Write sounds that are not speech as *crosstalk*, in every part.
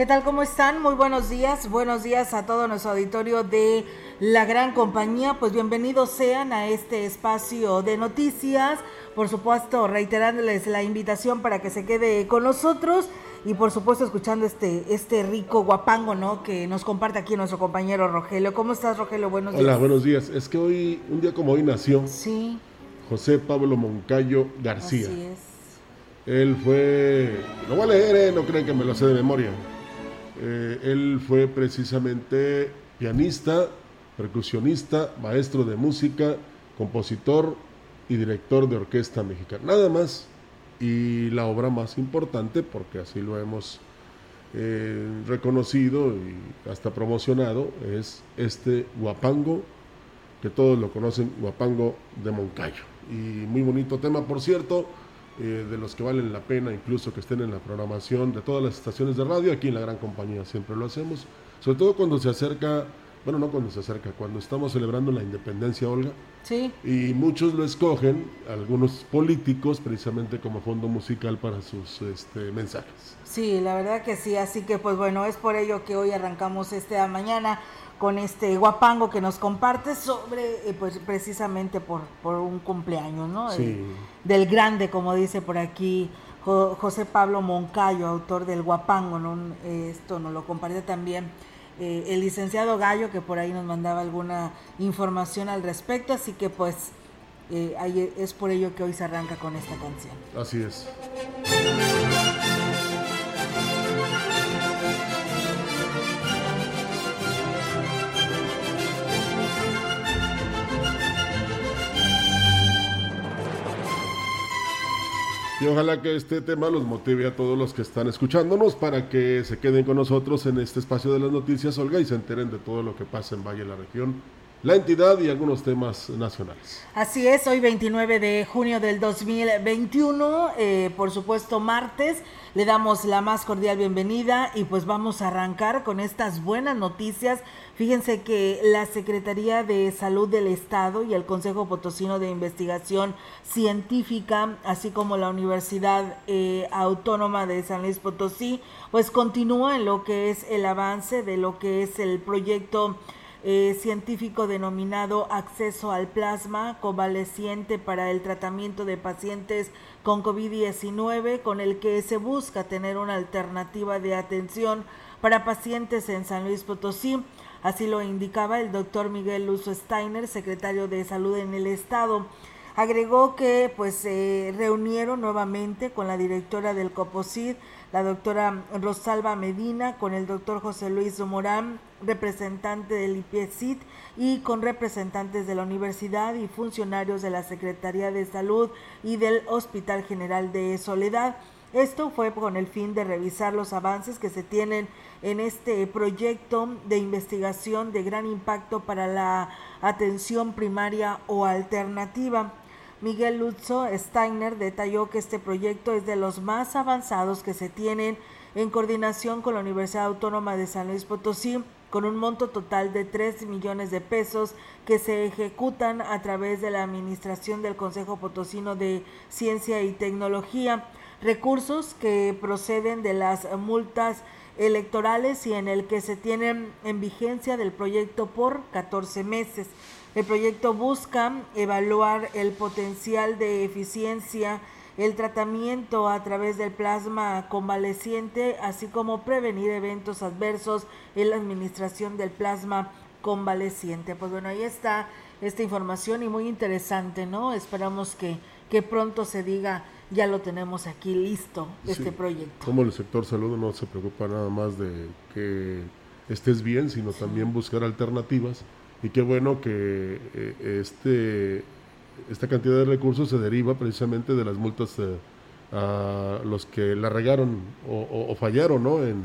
¿Qué tal? ¿Cómo están? Muy buenos días. Buenos días a todo nuestro auditorio de la gran compañía. Pues bienvenidos sean a este espacio de noticias. Por supuesto, reiterándoles la invitación para que se quede con nosotros y por supuesto escuchando este, este rico guapango, ¿no? Que nos comparte aquí nuestro compañero Rogelio. ¿Cómo estás, Rogelio? Buenos días. Hola, buenos días. Es que hoy, un día como hoy nació Sí, José Pablo Moncayo García. así es. Él fue, lo voy a leer, eh, no creen que me lo sé de memoria. Eh, él fue precisamente pianista, percusionista, maestro de música, compositor y director de orquesta mexicana. Nada más. Y la obra más importante, porque así lo hemos eh, reconocido y hasta promocionado, es este Guapango, que todos lo conocen, Guapango de Moncayo. Y muy bonito tema, por cierto eh, de los que valen la pena, incluso que estén en la programación de todas las estaciones de radio, aquí en la gran compañía siempre lo hacemos, sobre todo cuando se acerca, bueno, no cuando se acerca, cuando estamos celebrando la independencia, Olga, Sí, y muchos lo escogen, algunos políticos, precisamente como fondo musical para sus este, mensajes. sí, la verdad que sí. Así que pues bueno, es por ello que hoy arrancamos esta mañana con este guapango que nos comparte sobre, eh, pues precisamente por, por un cumpleaños, ¿no? Sí. El- del grande, como dice por aquí Jo- José Pablo Moncayo, autor del guapango, ¿no? Eh, Esto nos lo comparte también eh, el licenciado Gallo, que por ahí nos mandaba alguna información al respecto, así que pues eh, ahí es por ello que hoy se arranca con esta canción. Así es. Y ojalá que este tema los motive a todos los que están escuchándonos para que se queden con nosotros en este espacio de las noticias, Olga, y se enteren de todo lo que pasa en Valle de la región, la entidad y algunos temas nacionales. Así es, hoy 29 de junio del 2021, eh, por supuesto martes, le damos la más cordial bienvenida y pues vamos a arrancar con estas buenas noticias. Fíjense que la Secretaría de Salud del Estado y el Consejo Potosino de Investigación Científica, así como la Universidad eh, Autónoma de San Luis Potosí, pues continúa en lo que es el avance de lo que es el proyecto eh, científico denominado Acceso al Plasma Convaleciente para el tratamiento de pacientes con COVID-19, con el que se busca tener una alternativa de atención para pacientes en San Luis Potosí. Así lo indicaba el doctor Miguel Luzo Steiner, secretario de Salud en el Estado. Agregó que pues se reunieron nuevamente con la directora del COPOSID, la doctora Rosalba Medina, con el doctor José Luis Morán, representante del IPECIT, y con representantes de la universidad y funcionarios de la Secretaría de Salud y del Hospital General de Soledad. Esto fue con el fin de revisar los avances que se tienen en este proyecto de investigación de gran impacto para la atención primaria o alternativa. Miguel Lutzo Steiner detalló que este proyecto es de los más avanzados que se tienen en coordinación con la Universidad Autónoma de San Luis Potosí, con un monto total de 3 millones de pesos que se ejecutan a través de la Administración del Consejo Potosino de Ciencia y Tecnología, recursos que proceden de las multas electorales y en el que se tienen en vigencia del proyecto por 14 meses. El proyecto busca evaluar el potencial de eficiencia, el tratamiento a través del plasma convaleciente, así como prevenir eventos adversos en la administración del plasma convaleciente. Pues bueno, ahí está esta información y muy interesante, ¿no? Esperamos que, que pronto se diga, ya lo tenemos aquí listo, este proyecto. Como el sector salud no se preocupa nada más de que estés bien, sino también buscar alternativas. Y qué bueno que eh, este, esta cantidad de recursos se deriva precisamente de las multas eh, a los que la regaron o, o- o fallaron ¿no? en,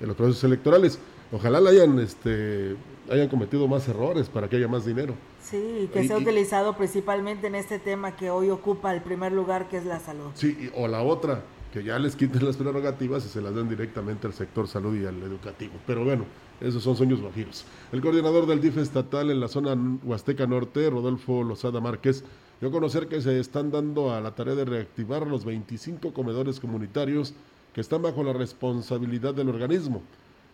en los procesos electorales. Ojalá la hayan, este, hayan cometido más errores para que haya más dinero. Sí, que Y- se ha y- utilizado principalmente en este tema que hoy ocupa el primer lugar, que es la salud. Sí, y- o la otra, que ya les quiten las prerrogativas y se las den directamente al sector salud y al educativo. Pero bueno, esos son sueños guajiros. El coordinador del DIF estatal en la zona Huasteca Norte, Rodolfo Lozada Márquez, dio a conocer que se están dando a la tarea de reactivar los 25 comedores comunitarios que están bajo la responsabilidad del organismo,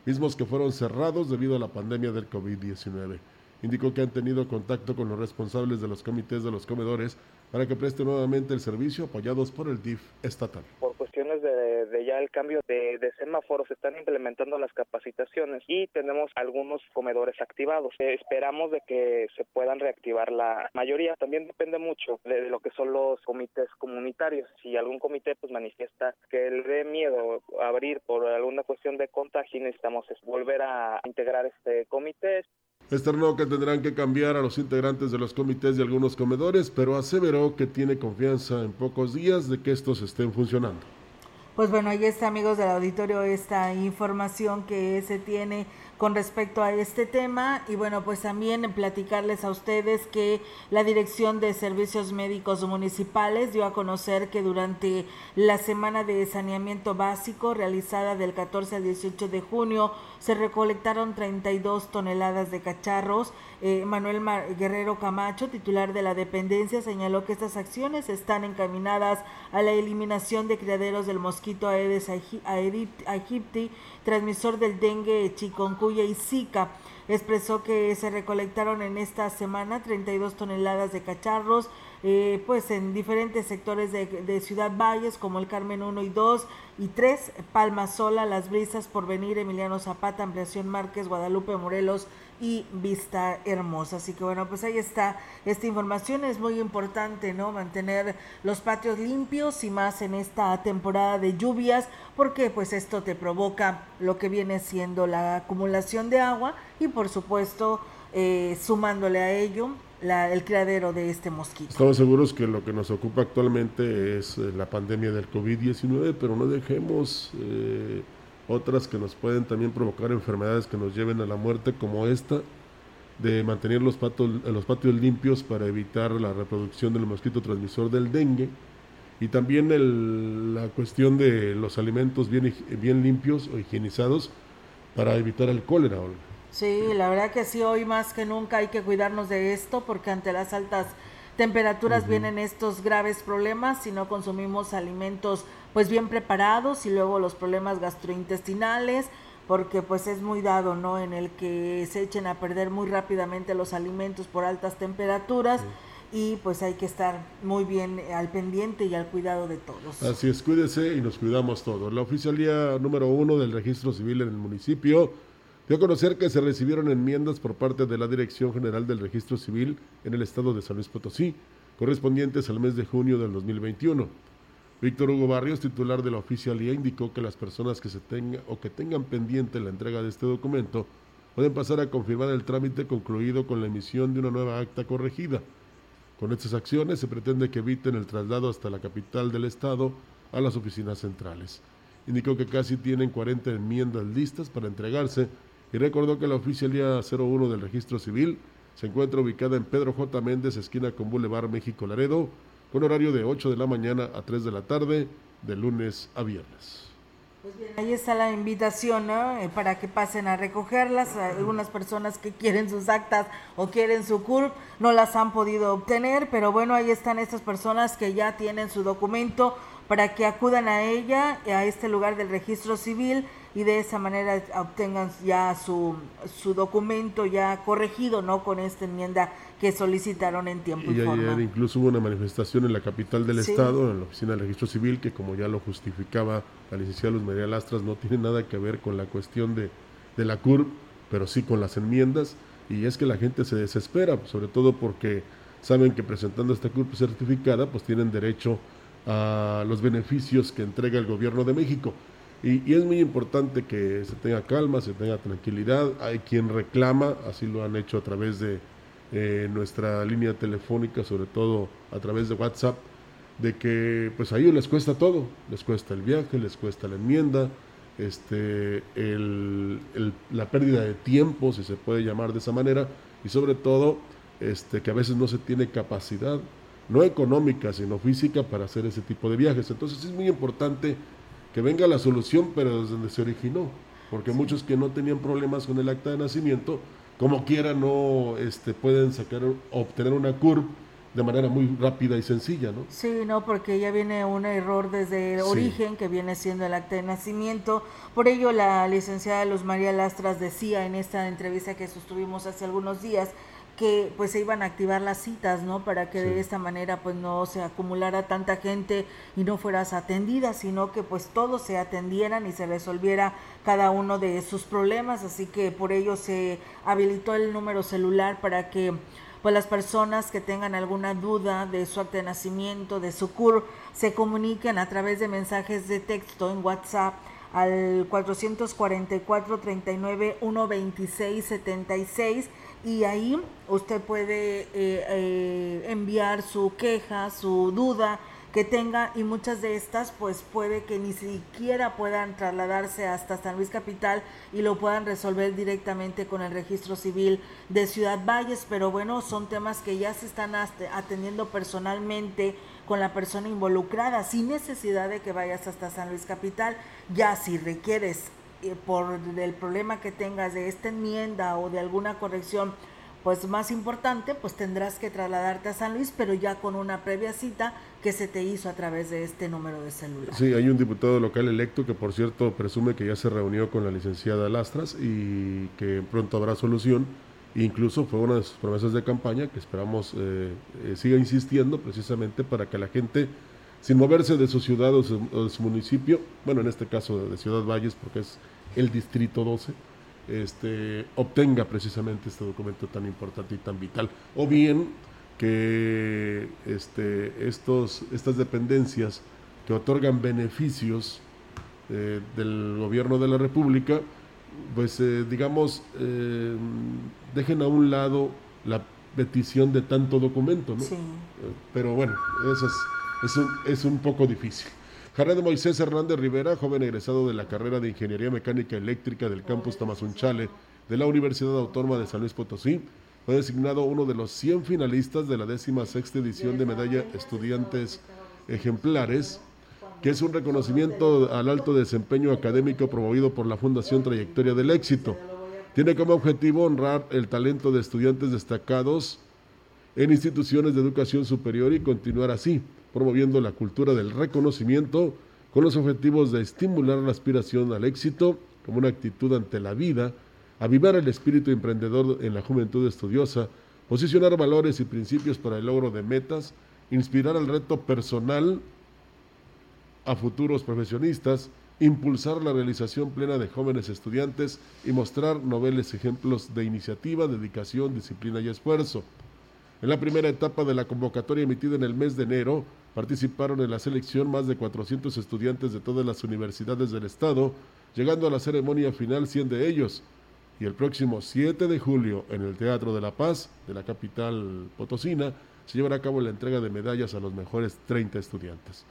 mismos que fueron cerrados debido a la pandemia del COVID-19. Indicó que han tenido contacto con los responsables de los comités de los comedores para que preste nuevamente el servicio apoyados por el DIF estatal. Por cuestiones de, ya el cambio de, de, semáforos, se están implementando las capacitaciones y tenemos algunos comedores activados. Eh, esperamos de que se puedan reactivar la mayoría. También depende mucho de, lo que son los comités comunitarios. Si algún comité pues manifiesta que le dé miedo abrir por alguna cuestión de contagio, necesitamos volver a integrar este comité. Externó que tendrán que cambiar a los integrantes de los comités de algunos comedores, pero aseveró que tiene confianza en pocos días de que estos estén funcionando. Pues bueno, ahí está amigos del auditorio esta información que se tiene con respecto a este tema. Y bueno, pues también platicarles a ustedes que la Dirección de Servicios Médicos Municipales dio a conocer que durante la semana de saneamiento básico realizada del 14 al 18 de junio se recolectaron 32 toneladas de cacharros. Eh, Manuel Guerrero Camacho, titular de la dependencia, señaló que estas acciones están encaminadas a la eliminación de criaderos del mosquito Aedes aegypti, transmisor del dengue, chikungunya y Zika. Expresó que se recolectaron en esta semana 32 toneladas de cacharros, eh, pues en diferentes sectores de, Ciudad Valles, como el Carmen 1 y 2 y 3, Palma Sola, Las Brisas, Porvenir, Emiliano Zapata, Ampliación Márquez, Guadalupe, Morelos y Vista Hermosa. Así que bueno, pues ahí está esta información. Es muy importante, ¿no? Mantener los patios limpios y más en esta temporada de lluvias, porque pues esto te provoca lo que viene siendo la acumulación de agua y por supuesto eh, sumándole a ello el criadero de este mosquito. Estamos seguros que lo que nos ocupa actualmente es eh, la pandemia del COVID-19, pero no dejemos... Eh, otras que nos pueden también provocar enfermedades que nos lleven a la muerte, como esta, de mantener los, los patios limpios para evitar la reproducción del mosquito transmisor del dengue, y también el, la cuestión de los alimentos bien, bien limpios o higienizados para evitar el cólera. Sí, la verdad que sí, hoy más que nunca hay que cuidarnos de esto porque ante las altas temperaturas vienen estos graves problemas si no consumimos alimentos pues bien preparados y luego los problemas gastrointestinales porque pues es muy dado, ¿no? En el que se echen a perder muy rápidamente los alimentos por altas temperaturas y pues hay que estar muy bien al pendiente y al cuidado de todos. Así es, cuídese y nos cuidamos todos. La oficialía número uno del registro civil en el municipio dio a conocer que se recibieron enmiendas por parte de la Dirección General del Registro Civil en el estado de San Luis Potosí, correspondientes al mes de junio del 2021. Víctor Hugo Barrios, titular de la oficialía, indicó que las personas que se tengan o que tengan pendiente la entrega de este documento pueden pasar a confirmar el trámite concluido con la emisión de una nueva acta corregida. Con estas acciones se pretende que eviten el traslado hasta la capital del estado a las oficinas centrales. Indicó que casi tienen 40 enmiendas listas para entregarse y recordó que la oficialía 01 del registro civil se encuentra ubicada en Pedro J. Méndez, esquina con Boulevard México Laredo, con horario de 8 de la mañana a 3 de la tarde, de lunes a viernes. Pues bien, ahí está la invitación. Eh, para que pasen a recogerlas. Algunas personas que quieren sus actas o quieren su CURP no las han podido obtener, pero bueno, ahí están estas personas que ya tienen su documento para que acudan a ella, a este lugar del registro civil y de esa manera obtengan ya su, su documento ya corregido, ¿no? Con esta enmienda que solicitaron en tiempo y, y ayer incluso hubo una manifestación en la capital del estado, en la oficina del registro civil, que como ya lo justificaba la licenciada Luz María Lastras, no tiene nada que ver con la cuestión de, de la CURP, pero sí con las enmiendas, y es que la gente se desespera, sobre todo porque saben que presentando esta CURP certificada, pues tienen derecho a los beneficios que entrega el gobierno de México. Y, es muy importante que se tenga calma, se tenga tranquilidad. Hay quien reclama, así lo han hecho a través de eh, nuestra línea telefónica, sobre todo a través de WhatsApp, de que pues a ellos les cuesta todo, les cuesta el viaje, les cuesta la enmienda, este, la pérdida de tiempo, si se puede llamar de esa manera, y sobre todo este, que a veces no se tiene capacidad no económica, sino física para hacer ese tipo de viajes. Entonces es muy importante que venga la solución, pero desde donde se originó, porque muchos que no tenían problemas con el acta de nacimiento, como quiera no este, pueden sacar obtener una CURP de manera muy rápida y sencilla, ¿no? Sí, no, porque ya viene un error desde el origen, que viene siendo el acta de nacimiento. Por ello, la licenciada Luz María Lastras decía en esta entrevista que sostuvimos hace algunos días que pues se iban a activar las citas, ¿no? Para que de esta manera pues no se acumulara tanta gente y no fueras atendida, sino que pues todos se atendieran y se resolviera cada uno de sus problemas, así que por ello se habilitó el número celular para que pues las personas que tengan alguna duda de su acta de nacimiento, de su CUR, se comuniquen a través de mensajes de texto en WhatsApp al 444 39 126 76 y ahí usted puede eh, eh, enviar su queja, su duda que tenga y muchas de estas pues puede que ni siquiera puedan trasladarse hasta San Luis Capital y lo puedan resolver directamente con el registro civil de Ciudad Valles, pero bueno, son temas que ya se están atendiendo personalmente con la persona involucrada sin necesidad de que vayas hasta San Luis Capital, ya si requieres por el problema que tengas de esta enmienda o de alguna corrección pues más importante, pues tendrás que trasladarte a San Luis, pero ya con una previa cita que se te hizo a través de este número de celular. Sí, hay un diputado local electo que por cierto presume que ya se reunió con la licenciada Lastras y que pronto habrá solución. incluso fue una de sus promesas de campaña que esperamos eh, eh, siga insistiendo precisamente para que la gente, sin moverse de su ciudad o, de su municipio, bueno, en este caso de Ciudad Valles, porque es el distrito 12, este, obtenga precisamente este documento tan importante y tan vital. O bien que este, estos, estas dependencias que otorgan beneficios eh, del gobierno de la República, pues eh, digamos, eh, dejen a un lado la petición de tanto documento, ¿no? Pero bueno, eso es, es, un, es un poco difícil. Jared Moisés Hernández Rivera, joven egresado de la carrera de Ingeniería Mecánica Eléctrica del campus Tamazunchale de la Universidad Autónoma de San Luis Potosí, fue designado uno de los 100 finalistas de la 16 edición de Medalla Estudiantes Ejemplares, que es un reconocimiento al alto desempeño académico promovido por la Fundación Trayectoria del Éxito. Tiene como objetivo honrar el talento de estudiantes destacados en instituciones de educación superior y continuar así promoviendo la cultura del reconocimiento con los objetivos de estimular la aspiración al éxito como una actitud ante la vida, avivar el espíritu emprendedor en la juventud estudiosa, posicionar valores y principios para el logro de metas, inspirar el reto personal a futuros profesionistas, impulsar la realización plena de jóvenes estudiantes y mostrar noveles ejemplos de iniciativa, dedicación, disciplina y esfuerzo. En la primera etapa de la convocatoria emitida en el mes de enero, Participaron en la selección más de 400 estudiantes de todas las universidades del estado, llegando a la ceremonia final 100 de ellos. Y el próximo 7 de julio, en el Teatro de la Paz de la capital potosina, se llevará a cabo la entrega de medallas a los mejores 30 estudiantes.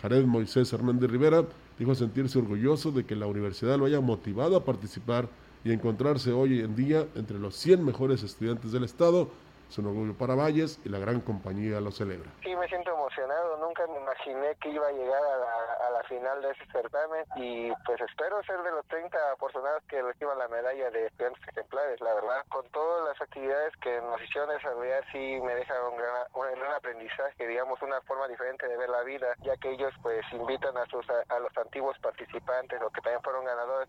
Jared Moisés Hernández Rivera dijo sentirse orgulloso de que la universidad lo haya motivado a participar y encontrarse hoy en día entre los 100 mejores estudiantes del estado es un orgullo para Valles y la gran compañía lo celebra. Sí, me siento emocionado. Nunca me imaginé que iba a llegar a la, a la final de ese certamen y pues espero ser de los 30 afortunados que reciban la medalla de estudiantes ejemplares, la verdad. Con todas las actividades que nos hicieron desarrollar, sí me deja un gran, un gran aprendizaje, digamos, una forma diferente de ver la vida, ya que ellos pues invitan a, sus, a los antiguos participantes o que también fueron ganadores.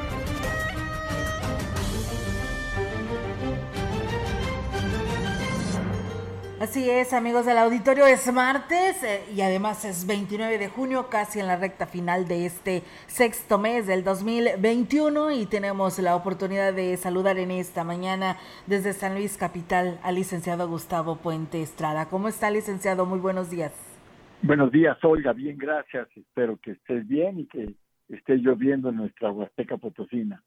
Así es, amigos del auditorio, es martes eh, y además es 29 de junio, casi en la recta final de este sexto mes del 2021 y tenemos la oportunidad de saludar en esta mañana desde San Luis Capital al licenciado Gustavo Puente Estrada. ¿Cómo está, licenciado? Muy buenos días. Buenos días, Olga, bien, gracias. Espero que estés bien y que esté lloviendo en nuestra Huasteca Potosina.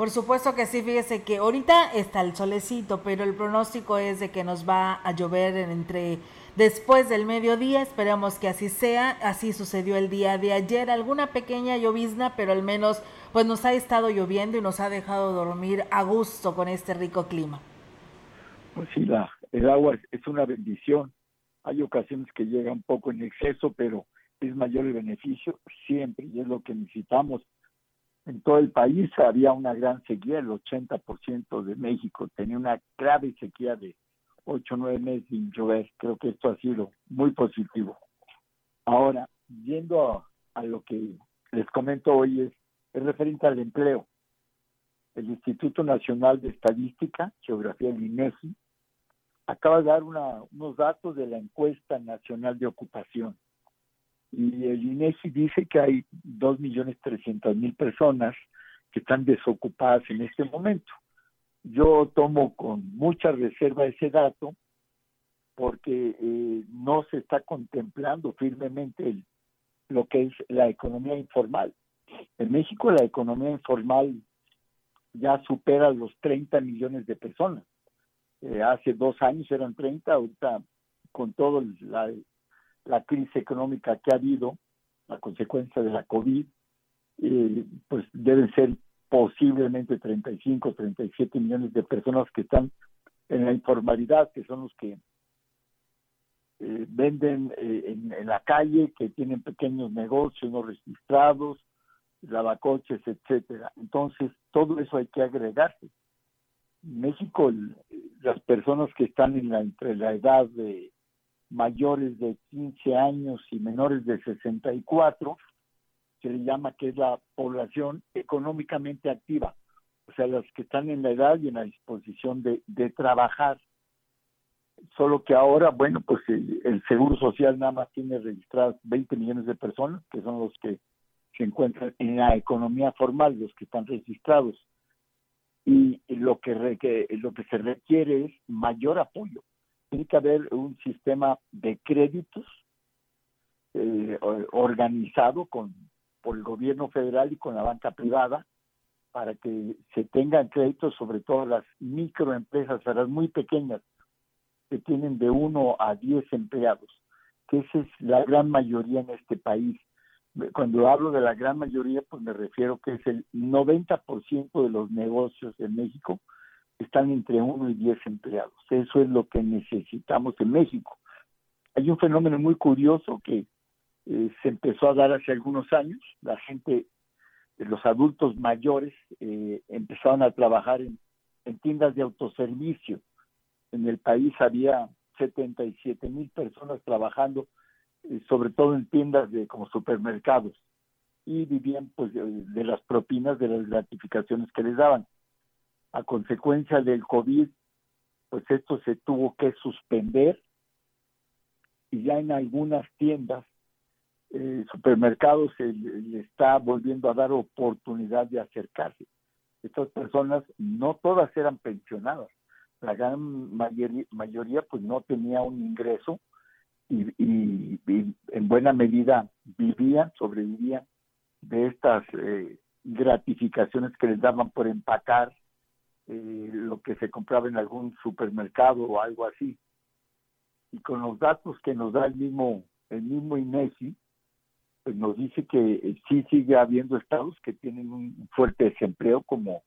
Por supuesto que sí, fíjese que ahorita está el solecito, pero el pronóstico es de que nos va a llover entre después del mediodía, esperamos que así sea, así sucedió el día de ayer, alguna pequeña llovizna, pero al menos pues nos ha estado lloviendo y nos ha dejado dormir a gusto con este rico clima. Pues sí, la, el agua es una bendición Hay ocasiones que llega un poco en exceso, pero es mayor el beneficio siempre y es lo que necesitamos. En todo el país había una gran sequía, el 80% de México tenía una grave sequía de 8 o 9 meses sin llover. Creo que esto ha sido muy positivo. Ahora, yendo a, lo que les comento hoy, es, es referente al empleo. El Instituto Nacional de Estadística, Geografía del INEGI, acaba de dar unos datos de la encuesta nacional de ocupación. Y el INEGI dice que hay 2.300.000 personas que están desocupadas en este momento. Yo tomo con mucha reserva ese dato porque eh, no se está contemplando firmemente lo que es la economía informal. En México la economía informal ya supera los 30 millones de personas. Eh, hace dos años eran 30, ahorita con toda la, la, crisis económica que ha habido, la consecuencia de la COVID, eh, pues deben ser posiblemente 35, 37 millones de personas que están en la informalidad, que son los que eh, venden en, en, la calle, que tienen pequeños negocios no registrados, lavacoches, etcétera. Entonces, todo eso hay que agregarse. México, las personas que están en la, entre la edad de mayores de 15 años y menores de 64, se le llama que es la población económicamente activa, o sea, las que están en la edad y en la disposición de, trabajar. Solo que ahora, bueno, pues el, Seguro Social nada más tiene registradas 20 millones de personas, que son los que se encuentran en la economía formal, los que están registrados y lo que, lo que se requiere es mayor apoyo. Tiene que haber un sistema de créditos eh, organizado con, por el gobierno federal y con la banca privada para que se tengan créditos sobre todo las microempresas, las muy pequeñas, que tienen de uno a diez empleados, que esa es la gran mayoría en este país. Cuando hablo de la gran mayoría, pues me refiero que es el 90% de los negocios en México están entre 1 y 10 empleados. Eso es lo que necesitamos en México. Hay un fenómeno muy curioso que eh, se empezó a dar hace algunos años. La gente, los adultos mayores, eh, empezaron a trabajar en, en tiendas de autoservicio. En el país había 77 mil personas trabajando sobre todo en tiendas de como supermercados y vivían pues de, las propinas de las gratificaciones que les daban. A consecuencia del COVID, pues esto se tuvo que suspender y ya en algunas tiendas, eh, supermercados se le está volviendo a dar oportunidad de acercarse. Estas personas no todas eran pensionadas, la gran mayoría, pues no tenía un ingreso y, en buena medida vivían, sobrevivían de estas eh, gratificaciones que les daban por empacar eh, lo que se compraba en algún supermercado o algo así. Y con los datos que nos da el mismo el mismo INEGI, pues nos dice que eh, sí sigue habiendo estados que tienen un fuerte desempleo como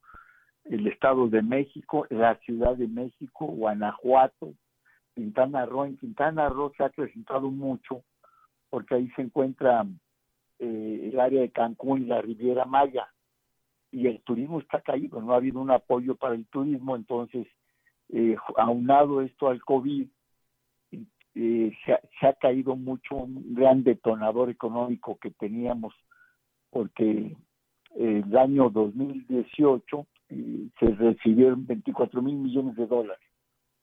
el Estado de México, la Ciudad de México, Guanajuato, Quintana Roo. En Quintana Roo se ha acrecentado mucho porque ahí se encuentra eh, el área de Cancún y la Riviera Maya y el turismo está caído, no ha habido un apoyo para el turismo, entonces, eh, aunado esto al COVID, eh, se, ha, se, ha, caído mucho un gran detonador económico que teníamos, porque el año 2018 eh, se recibieron 24 mil millones de dólares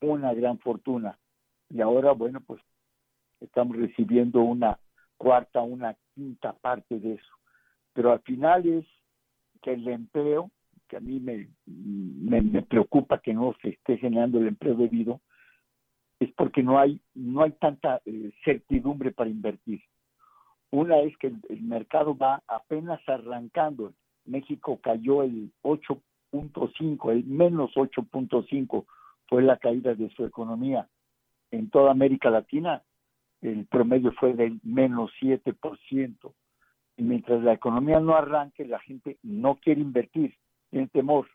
una gran fortuna. Y ahora, bueno, pues estamos recibiendo una cuarta, una quinta parte de eso. Pero al final es que el empleo, que a mí me, preocupa que no se esté generando el empleo debido, es porque no hay, no hay tanta eh, certidumbre para invertir. Una es que el, el mercado va apenas arrancando. México cayó el 8.5, el menos 8.5 fue la caída de su economía. En toda América Latina el promedio fue del menos 7%. Y mientras la economía no arranque, la gente no quiere invertir, tiene temor.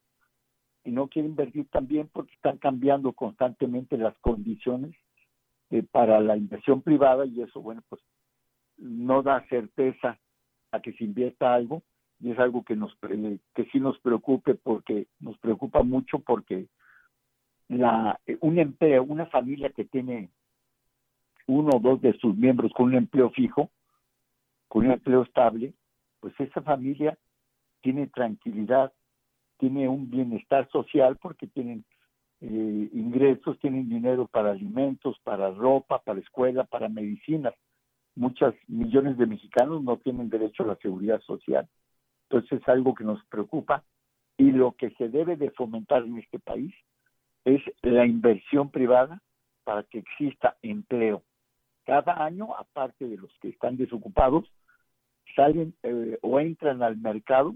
Y no quiere invertir también porque están cambiando constantemente las condiciones eh, para la inversión privada y eso, bueno, pues no da certeza a que se invierta algo y es algo que nos que sí nos preocupe porque nos preocupa mucho porque la un empleo, una familia que tiene uno o dos de sus miembros con un empleo fijo, con un empleo estable, pues esa familia tiene tranquilidad, tiene un bienestar social porque tienen eh, ingresos, tienen dinero para alimentos, para ropa, para escuela, para medicinas. Muchas millones de mexicanos no tienen derecho a la seguridad social. Entonces es algo que nos preocupa y lo que se debe de fomentar en este país es la inversión privada para que exista empleo. Cada año, aparte de los que están desocupados, salen eh, o entran al mercado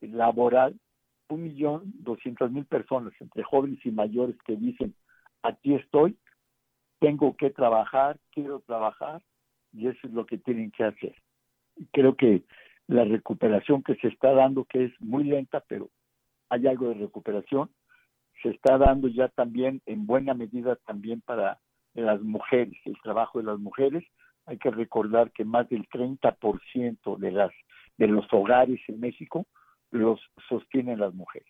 laboral un millón doscientas mil personas, entre jóvenes y mayores, que dicen, aquí estoy, tengo que trabajar, quiero trabajar, y eso es lo que tienen que hacer. Creo que la recuperación que se está dando, que es muy lenta, pero hay algo de recuperación, se está dando ya también en buena medida también para las mujeres, el trabajo de las mujeres. Hay que recordar que más del 30% de las de los hogares en México los sostienen las mujeres.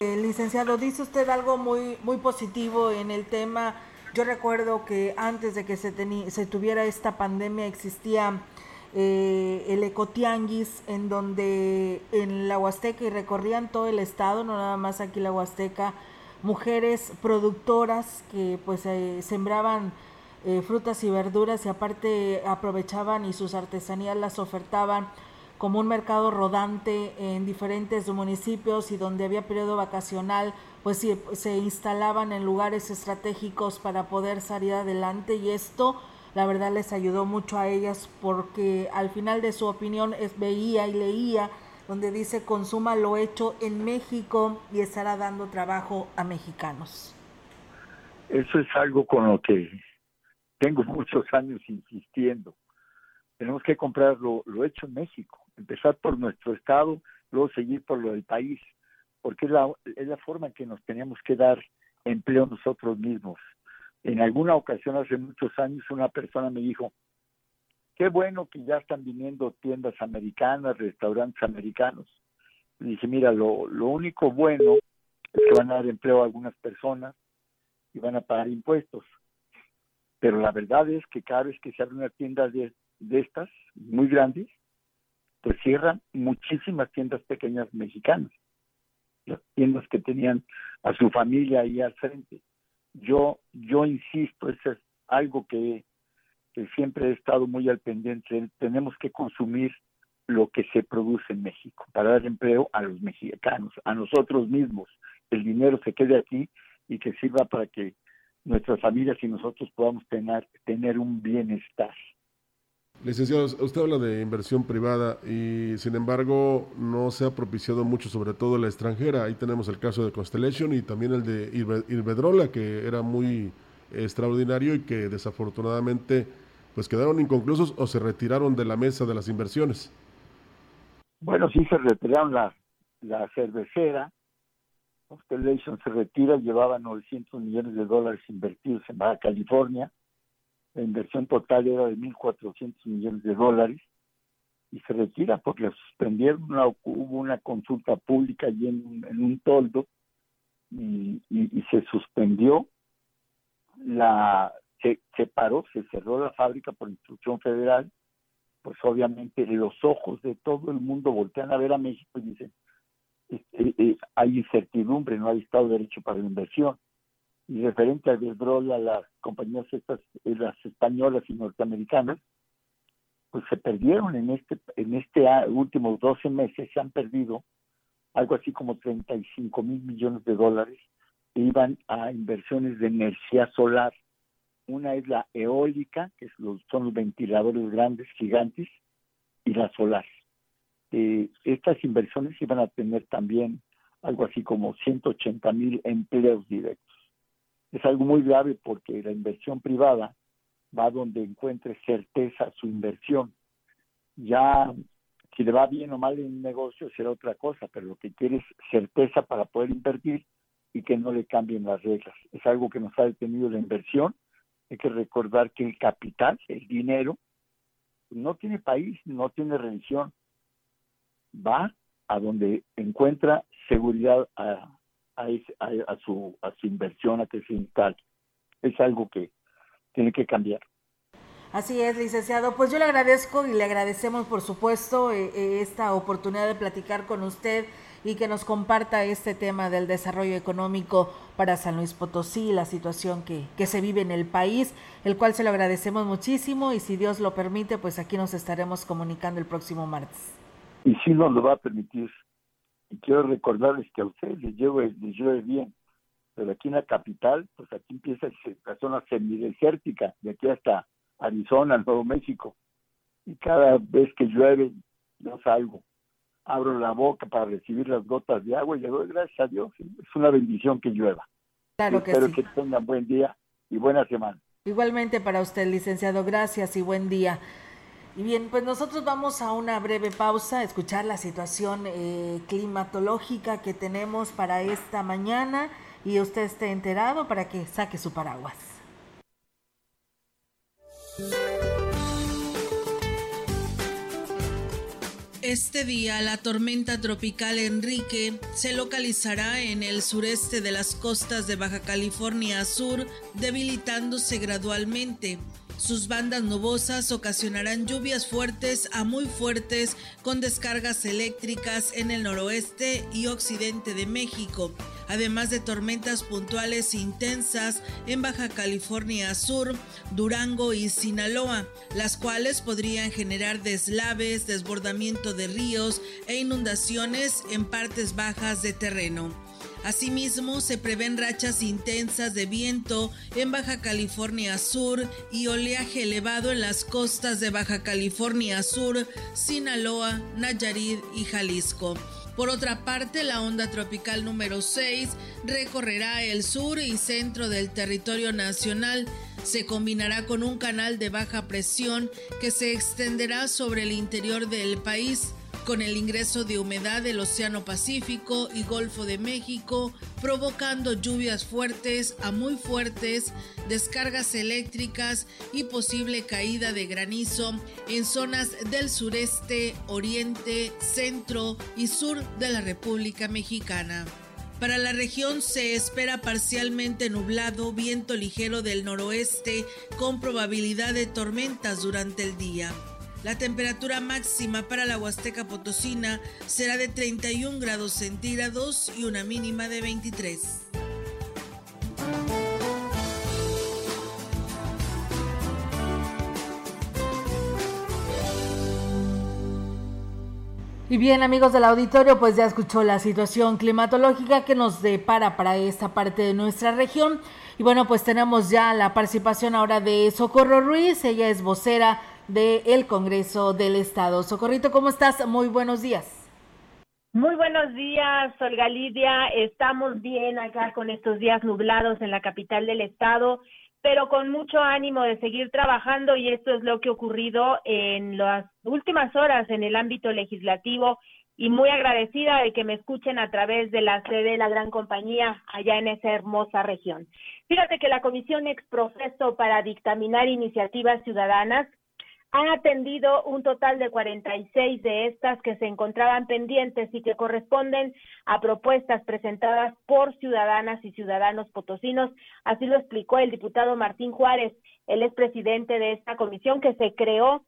Eh, licenciado, dice usted algo muy muy positivo en el tema. Yo recuerdo que antes de que se, se tuviera esta pandemia existía eh, el ecotianguis en donde en la Huasteca y recorrían todo el estado, no nada más aquí la Huasteca, mujeres productoras que pues eh, sembraban eh, frutas y verduras y aparte aprovechaban y sus artesanías las ofertaban como un mercado rodante en diferentes municipios y donde había periodo vacacional, pues se instalaban en lugares estratégicos para poder salir adelante y esto la verdad les ayudó mucho a ellas porque al final de su opinión es, veía y leía donde dice consuma lo hecho en México y estará dando trabajo a mexicanos. Eso es algo con lo que tengo *laughs* muchos años insistiendo. Tenemos que comprar lo, hecho en México, empezar por nuestro estado, luego seguir por lo del país, porque es la, es la forma en que nos teníamos que dar empleo nosotros mismos. En alguna ocasión hace muchos años una persona me dijo, qué bueno que ya están viniendo tiendas americanas, restaurantes americanos. Y dije, mira, lo, lo único bueno es que van a dar empleo a algunas personas y van a pagar impuestos. Pero la verdad es que cada vez que se abre una tienda de, de estas, muy grandes, pues cierran muchísimas tiendas pequeñas mexicanas. Las tiendas que tenían a su familia ahí al frente yo, yo insisto, eso es algo que, siempre he estado muy al pendiente. Tenemos que consumir lo que se produce en México para dar empleo a los mexicanos, a nosotros mismos. El dinero se quede aquí y que sirva para que nuestras familias y nosotros podamos tener, tener un bienestar. Licenciado, usted habla de inversión privada y sin embargo no se ha propiciado mucho, sobre todo la extranjera. Ahí tenemos el caso de Constellation y también el de Irvedrola, que era muy extraordinario y que desafortunadamente pues quedaron inconclusos o se retiraron de la mesa de las inversiones. Bueno, sí se retiraron la, la cervecera. Constellation se retira, llevaba 900 millones de dólares invertidos en Baja California la inversión total era de 1.400 millones de dólares y se retira porque suspendieron, hubo una consulta pública allí en, un toldo y, se suspendió, la se, paró, se cerró la fábrica por instrucción federal, pues obviamente los ojos de todo el mundo voltean a ver a México y dicen, este, eh, hay incertidumbre, no hay Estado de Derecho para la inversión y referente a Iberdrola, a las compañías estas, eh, las españolas y norteamericanas, pues se perdieron en este en este últimos 12 meses, se han perdido algo así como 35 mil millones de dólares que iban a inversiones de energía solar. Una es la eólica, que son los ventiladores grandes, gigantes, y la solar. Eh, estas inversiones iban a tener también algo así como 180 mil empleos directos es algo muy grave porque la inversión privada va donde encuentre certeza su inversión. Ya si le va bien o mal en un negocio será otra cosa, pero lo que quiere es certeza para poder invertir y que no le cambien las reglas. Es algo que nos ha detenido la inversión. Hay que recordar que el capital, el dinero, no tiene país, no tiene religión. Va a donde encuentra seguridad a, su, a inversión, a que se instale. Es algo que tiene que cambiar. Así es, licenciado. Pues yo le agradezco y le agradecemos, por supuesto, eh, eh, esta oportunidad de platicar con usted y que nos comparta este tema del desarrollo económico para San Luis Potosí, la situación que, que se vive en el país, el cual se lo agradecemos muchísimo y si Dios lo permite, pues aquí nos estaremos comunicando el próximo martes. Y si nos lo va a permitir. Y quiero recordarles que a ustedes les lleve, les lleve bien, pero aquí en la capital, pues aquí empieza la zona semidesértica, de aquí hasta Arizona, Nuevo México. Y cada vez que llueve, yo salgo, abro la boca para recibir las gotas de agua y le doy gracias a Dios. Es una bendición que llueva. Claro que espero que tengan buen día y buena semana. Igualmente para usted, licenciado, gracias y buen día. Y bien, pues nosotros vamos a una breve pausa, a escuchar la situación eh, climatológica que tenemos para esta mañana y usted esté enterado para que saque su paraguas. Este día la tormenta tropical Enrique se localizará en el sureste de las costas de Baja California Sur, debilitándose gradualmente. Sus bandas nubosas ocasionarán lluvias fuertes a muy fuertes con descargas eléctricas en el noroeste y occidente de México, además de tormentas puntuales intensas en Baja California Sur, Durango y Sinaloa, las cuales podrían generar deslaves, desbordamiento de ríos e inundaciones en partes bajas de terreno. Asimismo, se prevén rachas intensas de viento en Baja California Sur y oleaje elevado en las costas de Baja California Sur, Sinaloa, Nayarit y Jalisco. Por otra parte, la onda tropical número 6 recorrerá el sur y centro del territorio nacional. Se combinará con un canal de baja presión que se extenderá sobre el interior del país con el ingreso de humedad del Océano Pacífico y Golfo de México, provocando lluvias fuertes a muy fuertes, descargas eléctricas y posible caída de granizo en zonas del sureste, oriente, centro y sur de la República Mexicana. Para la región se espera parcialmente nublado, viento ligero del noroeste con probabilidad de tormentas durante el día. La temperatura máxima para la Huasteca Potosina será de 31 grados centígrados y una mínima de 23. Y bien amigos del auditorio, pues ya escuchó la situación climatológica que nos depara para esta parte de nuestra región. Y bueno, pues tenemos ya la participación ahora de Socorro Ruiz, ella es vocera del Congreso del Estado. Socorrito, ¿cómo estás? Muy buenos días. Muy buenos días, Olga Lidia. Estamos bien acá con estos días nublados en la capital del estado, pero con mucho ánimo de seguir trabajando y esto es lo que ha ocurrido en las últimas horas en el ámbito legislativo y muy agradecida de que me escuchen a través de la sede de la gran compañía allá en esa hermosa región. Fíjate que la Comisión Exproceso para dictaminar iniciativas ciudadanas han atendido un total de 46 de estas que se encontraban pendientes y que corresponden a propuestas presentadas por ciudadanas y ciudadanos potosinos. Así lo explicó el diputado Martín Juárez, el expresidente de esta comisión que se creó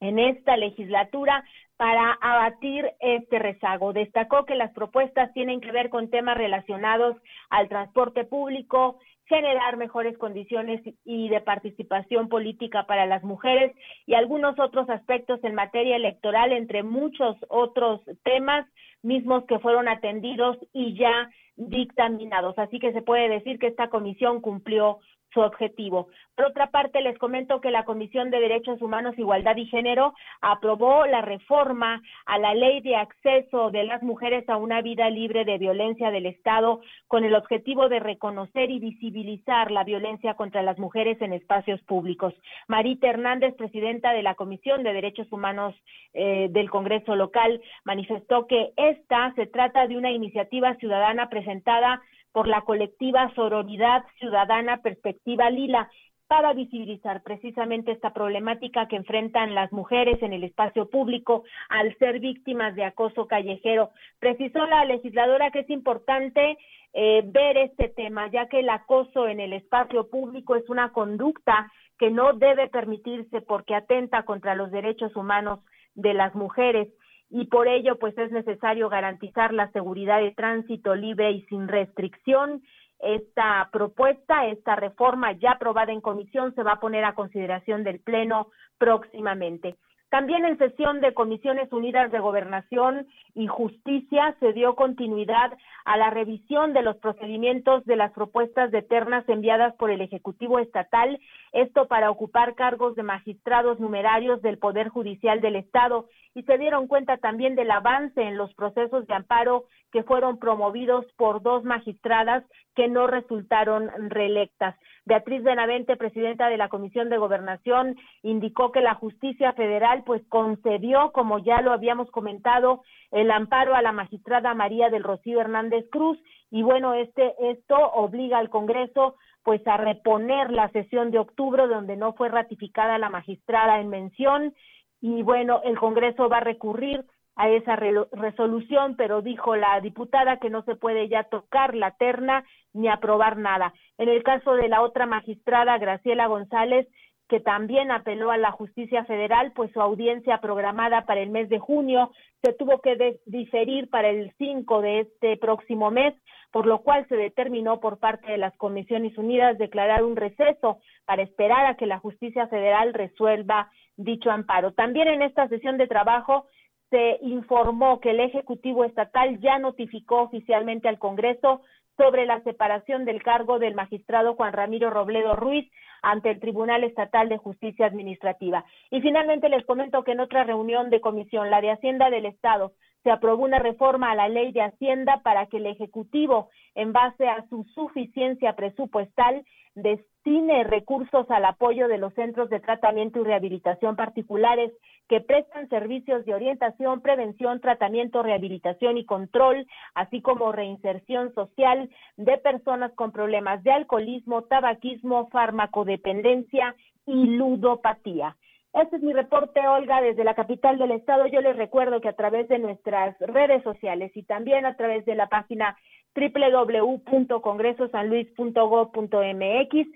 en esta legislatura para abatir este rezago. Destacó que las propuestas tienen que ver con temas relacionados al transporte público, generar mejores condiciones y de participación política para las mujeres y algunos otros aspectos en materia electoral, entre muchos otros temas mismos que fueron atendidos y ya dictaminados. Así que se puede decir que esta comisión cumplió su objetivo. Por otra parte, les comento que la Comisión de Derechos Humanos, Igualdad y Género aprobó la reforma a la ley de acceso de las mujeres a una vida libre de violencia del Estado con el objetivo de reconocer y visibilizar la violencia contra las mujeres en espacios públicos. Marita Hernández, presidenta de la Comisión de Derechos Humanos eh, del Congreso local, manifestó que esta se trata de una iniciativa ciudadana presentada por la colectiva Sororidad Ciudadana Perspectiva Lila para visibilizar precisamente esta problemática que enfrentan las mujeres en el espacio público al ser víctimas de acoso callejero. Precisó la legisladora que es importante eh, ver este tema, ya que el acoso en el espacio público es una conducta que no debe permitirse porque atenta contra los derechos humanos de las mujeres y por ello pues es necesario garantizar la seguridad de tránsito libre y sin restricción esta propuesta, esta reforma ya aprobada en comisión se va a poner a consideración del Pleno próximamente. También en sesión de Comisiones Unidas de Gobernación y Justicia se dio continuidad a la revisión de los procedimientos de las propuestas de ternas enviadas por el Ejecutivo Estatal, esto para ocupar cargos de magistrados numerarios del Poder Judicial del Estado, y se dieron cuenta también del avance en los procesos de amparo que fueron promovidos por dos magistradas que no resultaron reelectas. Beatriz Benavente, presidenta de la Comisión de Gobernación, indicó que la justicia federal pues concedió, como ya lo habíamos comentado, el amparo a la magistrada María del Rocío Hernández Cruz y bueno, este esto obliga al Congreso pues a reponer la sesión de octubre donde no fue ratificada la magistrada en mención y bueno, el Congreso va a recurrir a esa resolución, pero dijo la diputada que no se puede ya tocar la terna ni aprobar nada. En el caso de la otra magistrada, Graciela González, que también apeló a la justicia federal, pues su audiencia programada para el mes de junio se tuvo que diferir para el 5 de este próximo mes, por lo cual se determinó por parte de las Comisiones Unidas declarar un receso para esperar a que la justicia federal resuelva dicho amparo. También en esta sesión de trabajo se informó que el Ejecutivo Estatal ya notificó oficialmente al Congreso sobre la separación del cargo del magistrado Juan Ramiro Robledo Ruiz ante el Tribunal Estatal de Justicia Administrativa. Y finalmente les comento que en otra reunión de comisión, la de Hacienda del Estado, se aprobó una reforma a la ley de Hacienda para que el Ejecutivo, en base a su suficiencia presupuestal, destine recursos al apoyo de los centros de tratamiento y rehabilitación particulares que prestan servicios de orientación, prevención, tratamiento, rehabilitación y control, así como reinserción social de personas con problemas de alcoholismo, tabaquismo, farmacodependencia y ludopatía. Este es mi reporte, Olga, desde la capital del estado. Yo les recuerdo que a través de nuestras redes sociales y también a través de la página www.congresosanluis.gov.mx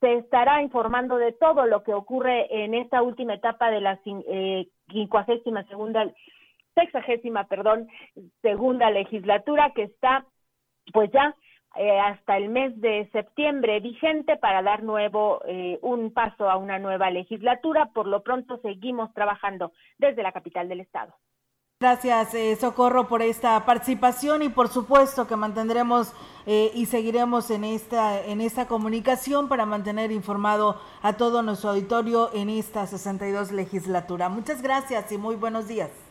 se estará informando de todo lo que ocurre en esta última etapa de la eh, quincuagésima segunda, sexagésima, perdón, segunda legislatura que está pues ya eh, hasta el mes de septiembre vigente para dar nuevo eh, un paso a una nueva legislatura. Por lo pronto seguimos trabajando desde la capital del estado. Gracias, eh, Socorro, por esta participación y por supuesto que mantendremos eh, y seguiremos en esta, en esta comunicación para mantener informado a todo nuestro auditorio en esta 62 legislatura. Muchas gracias y muy buenos días.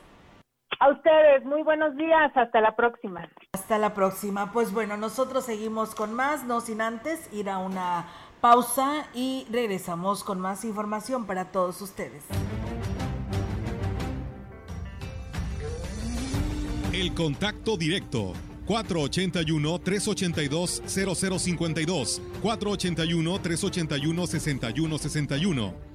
A ustedes, muy buenos días, hasta la próxima. Hasta la próxima. Pues bueno, nosotros seguimos con más, no sin antes ir a una pausa y regresamos con más información para todos ustedes. El contacto directo 481-382-0052, 481-381-6161.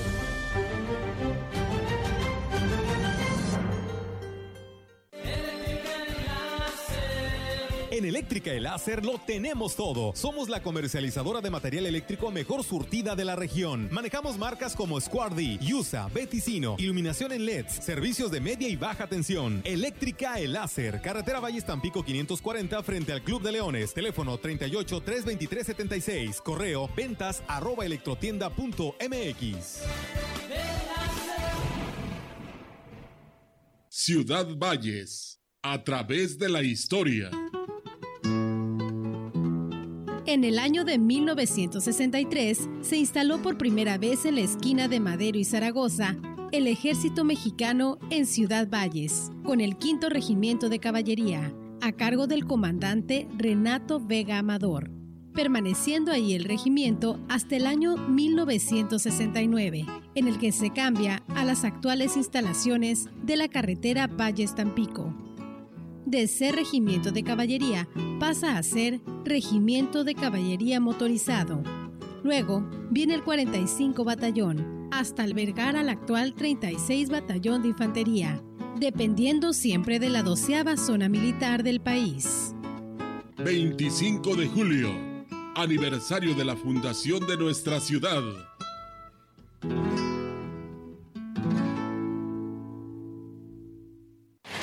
Eléctrica El Láser lo tenemos todo. Somos la comercializadora de material eléctrico mejor surtida de la región. Manejamos marcas como Squardi, Yusa, Beticino, iluminación en LEDs, servicios de media y baja tensión. Eléctrica El Láser, carretera Valle Tampico 540 frente al Club de Leones. Teléfono 38 323 76. Correo ventas arroba electrotienda.mx. Ciudad Valles, a través de la historia. En el año de 1963 se instaló por primera vez en la esquina de Madero y Zaragoza el ejército mexicano en Ciudad Valles, con el quinto regimiento de caballería. a cargo del comandante Renato Vega Amador, permaneciendo ahí el regimiento hasta el año 1969, en el que se cambia a las actuales instalaciones de la carretera Valles-Tampico. De ser regimiento de caballería pasa a ser regimiento de caballería motorizado. Luego viene el 45 Batallón, hasta albergar al actual 36 Batallón de Infantería, dependiendo siempre de la doceava zona militar del país. 25 de julio, aniversario de la fundación de nuestra ciudad.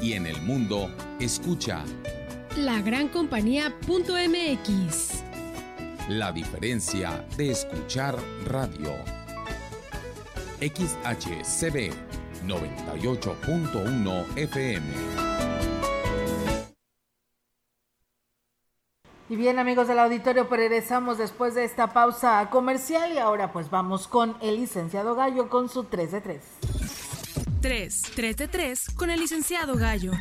Y en el mundo, escucha La Gran Compañía.mx. la diferencia de escuchar radio. XHCB 98.1 FM. Y bien amigos del auditorio, pues regresamos después de esta pausa comercial y ahora pues vamos con el licenciado Gallo con su 3 de 3. 3, 3 de 3 con el licenciado Gallo.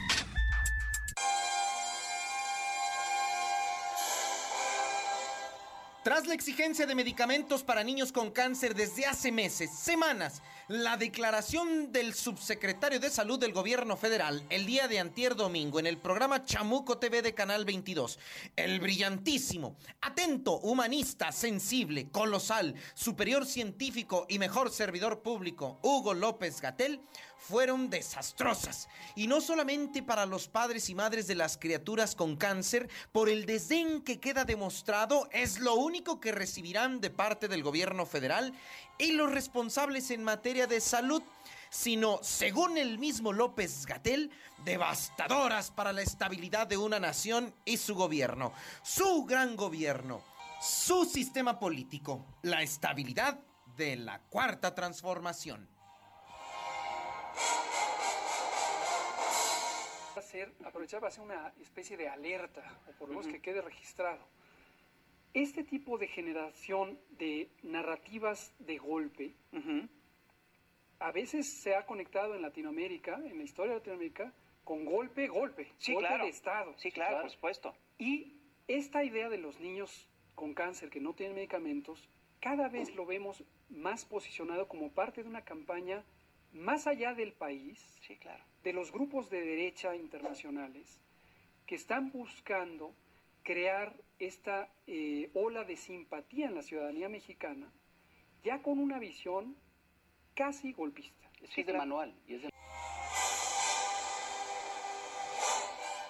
Tras la exigencia de medicamentos para niños con cáncer desde hace meses, semanas, la declaración del subsecretario de Salud del Gobierno Federal el día de antier domingo en el programa Chamuco TV de Canal 22, el brillantísimo, atento, humanista, sensible, colosal, superior científico y mejor servidor público, Hugo López Gatel, fueron desastrosas. Y no solamente para los padres y madres de las criaturas con cáncer, por el desdén que queda demostrado, es lo único que recibirán de parte del gobierno federal y los responsables en materia de salud sino, según el mismo López Gatel, devastadoras para la estabilidad de una nación y su gobierno, su gran gobierno, su sistema político, la estabilidad de la cuarta transformación. Hacer, aprovechar para hacer una especie de alerta, o por lo menos que quede registrado. Este tipo de generación de narrativas de golpe, a veces se ha conectado en Latinoamérica, en la historia de Latinoamérica, con golpe, golpe, Sí, golpe claro. de Estado. Sí, claro, por supuesto. Y esta idea de los niños con cáncer que no tienen medicamentos, cada vez lo vemos más posicionado como parte de una campaña más allá del país, Sí, claro. de los grupos de derecha internacionales que están buscando crear esta eh, ola de simpatía en la ciudadanía mexicana, ya con una visión casi golpista. Es que es de manual. Y es de...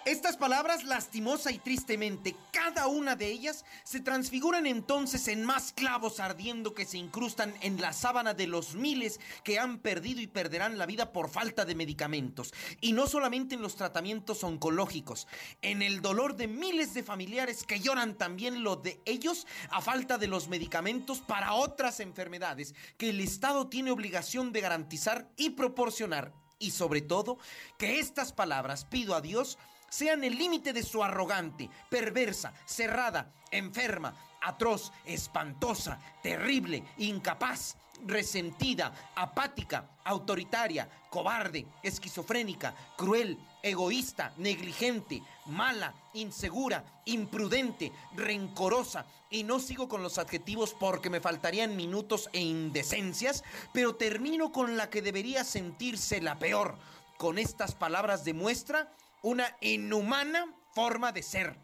Estas palabras, lastimosa y tristemente, cada una de ellas, se transfiguran entonces en más clavos ardiendo que se incrustan en la sábana de los miles que han perdido y perderán la vida por falta de medicamentos. Y no solamente en los tratamientos oncológicos, en el dolor de miles de familiares que lloran también lo de ellos a falta de los medicamentos para otras enfermedades que el Estado tiene obligación de garantizar y proporcionar. Y sobre todo, que estas palabras, pido a Dios, sean el límite de su arrogante, perversa, cerrada, enferma, atroz, espantosa, terrible, incapaz, resentida, apática, autoritaria, cobarde, esquizofrénica, cruel, egoísta, negligente, mala, insegura, imprudente, rencorosa. Y no sigo con los adjetivos porque me faltarían minutos e indecencias, pero termino con la que debería sentirse la peor con estas palabras demuestra una inhumana forma de ser.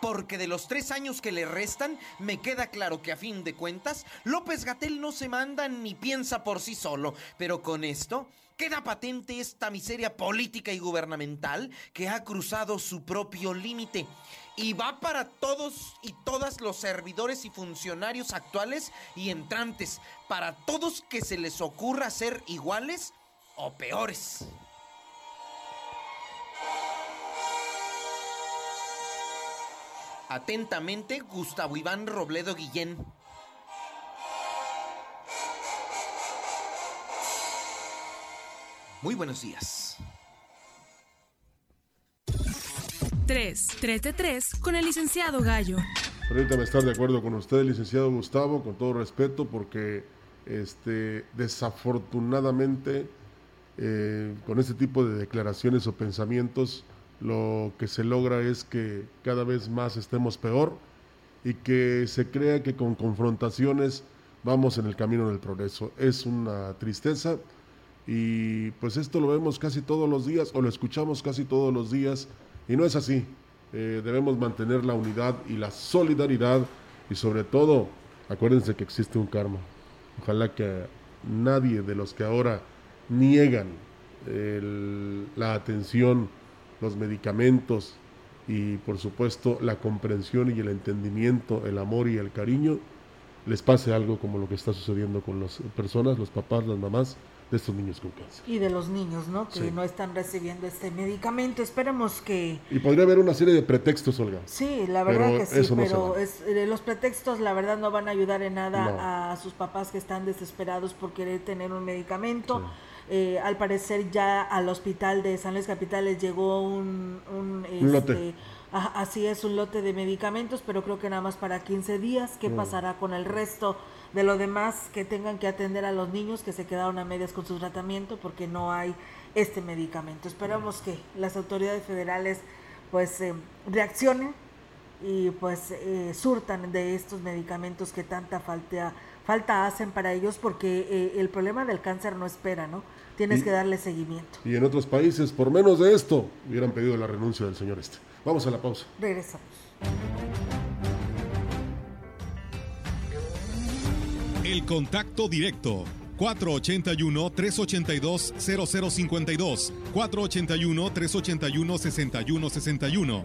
Porque de los tres años que le restan, me queda claro que a fin de cuentas, López Gatel no se manda ni piensa por sí solo. Pero con esto, queda patente esta miseria política y gubernamental que ha cruzado su propio límite. Y va para todos y todas los servidores y funcionarios actuales y entrantes, para todos que se les ocurra ser iguales o peores. Atentamente, Gustavo Iván Robledo Guillén. Muy buenos días. 3. 3 de 3 con el licenciado Gallo. Permítame estar de acuerdo con usted, licenciado Gustavo, con todo respeto, porque este, desafortunadamente eh, con este tipo de declaraciones o pensamientos lo que se logra es que cada vez más estemos peor y que se crea que con confrontaciones vamos en el camino del progreso. Es una tristeza y pues esto lo vemos casi todos los días o lo escuchamos casi todos los días y no es así. Eh, debemos mantener la unidad y la solidaridad y sobre todo acuérdense que existe un karma. Ojalá que nadie de los que ahora niegan la atención los medicamentos y por supuesto la comprensión y el entendimiento, el amor y el cariño, les pase algo como lo que está sucediendo con las personas, los papás, las mamás de estos niños con cáncer. Y de los niños, ¿no? Que no están recibiendo este medicamento. Esperemos que... Y podría haber una serie de pretextos, Olga. Sí, la verdad que sí, pero eh, los pretextos la verdad no van a ayudar en nada a sus papás que están desesperados por querer tener un medicamento. Eh, al parecer ya al hospital de San Luis Capital les llegó un, lote. Este, así es, un lote de medicamentos, pero creo que nada más para 15 días. ¿Qué mm. pasará con el resto de lo demás que tengan que atender a los niños que se quedaron a medias con su tratamiento porque no hay este medicamento? Esperamos que las autoridades federales pues eh, reaccionen y pues eh, surtan de estos medicamentos que tanta falta falta hacen para ellos porque eh, el problema del cáncer no espera, ¿no? Tienes que darle seguimiento. Y en otros países, por menos de esto, hubieran pedido la renuncia del señor este. Vamos a la pausa. Regresamos. El contacto directo. 481-382-0052. 481-381-6161.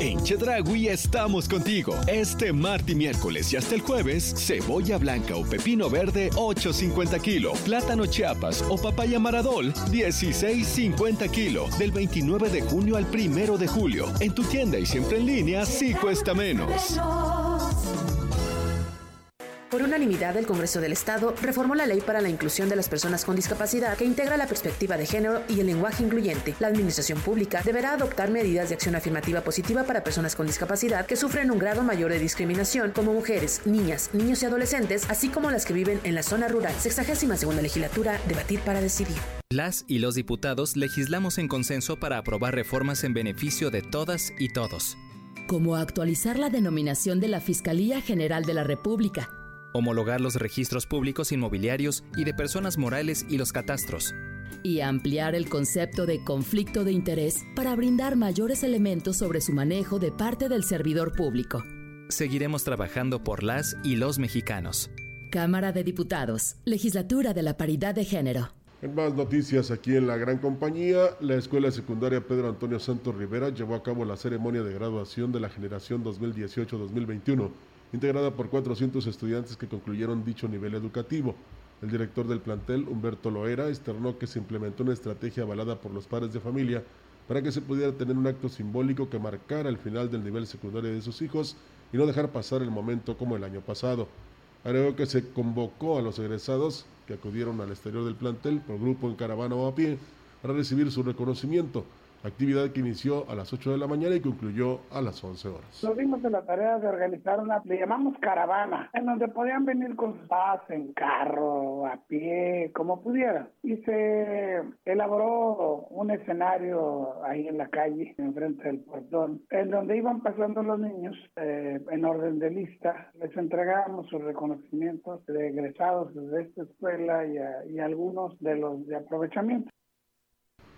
En Chedragui estamos contigo. Este martes miércoles y hasta el jueves, cebolla blanca o pepino verde 8.50 kilo, plátano chiapas o papaya maradol 16.50 kilo, del 29 de junio al 1 de julio. En tu tienda y siempre en línea, sí cuesta menos. Por unanimidad, el Congreso del Estado reformó la ley para la inclusión de las personas con discapacidad que integra la perspectiva de género y el lenguaje incluyente. La Administración Pública deberá adoptar medidas de acción afirmativa positiva para personas con discapacidad que sufren un grado mayor de discriminación, como mujeres, niñas, niños y adolescentes, así como las que viven en la zona rural. Sexagésima segunda legislatura, debatir para decidir. Las y los diputados legislamos en consenso para aprobar reformas en beneficio de todas y todos. Como actualizar la denominación de la Fiscalía General de la República homologar los registros públicos inmobiliarios y de personas morales y los catastros. Y ampliar el concepto de conflicto de interés para brindar mayores elementos sobre su manejo de parte del servidor público. Seguiremos trabajando por las y los mexicanos. Cámara de Diputados, Legislatura de la Paridad de Género. En más noticias aquí en la gran compañía, la Escuela Secundaria Pedro Antonio Santos Rivera llevó a cabo la ceremonia de graduación de la generación 2018-2021 integrada por 400 estudiantes que concluyeron dicho nivel educativo. El director del plantel, Humberto Loera, externó que se implementó una estrategia avalada por los padres de familia para que se pudiera tener un acto simbólico que marcara el final del nivel secundario de sus hijos y no dejar pasar el momento como el año pasado. Agregó que se convocó a los egresados que acudieron al exterior del plantel por grupo en caravana o a pie para recibir su reconocimiento. Actividad que inició a las 8 de la mañana y concluyó a las 11 horas. Nos dimos en la tarea de organizar una, le llamamos caravana, en donde podían venir con sus en carro, a pie, como pudieran. Y se elaboró un escenario ahí en la calle, enfrente del portón, en donde iban pasando los niños eh, en orden de lista. Les entregábamos sus reconocimientos de egresados de esta escuela y, y algunos de los de aprovechamiento.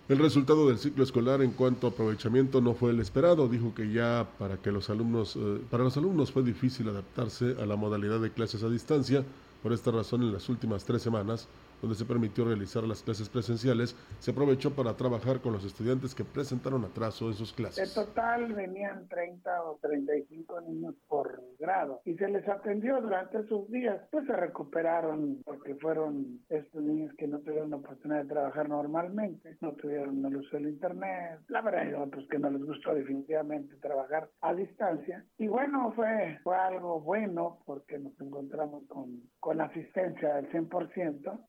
El resultado del ciclo escolar en cuanto a aprovechamiento no fue el esperado. Dijo que ya para que los alumnos, eh, para los alumnos fue difícil adaptarse a la modalidad de clases a distancia. Por esta razón, en las últimas tres semanas donde se permitió realizar las clases presenciales, se aprovechó para trabajar con los estudiantes que presentaron atraso en sus clases. En total venían 30 o 35 niños por grado y se les atendió durante esos días. Pues se recuperaron porque fueron estos niños que no tuvieron la oportunidad de trabajar normalmente, no tuvieron el uso del internet. La verdad hay otros que no les gustó definitivamente trabajar a distancia. Y bueno, fue, fue algo bueno porque nos encontramos con, con asistencia del 100%.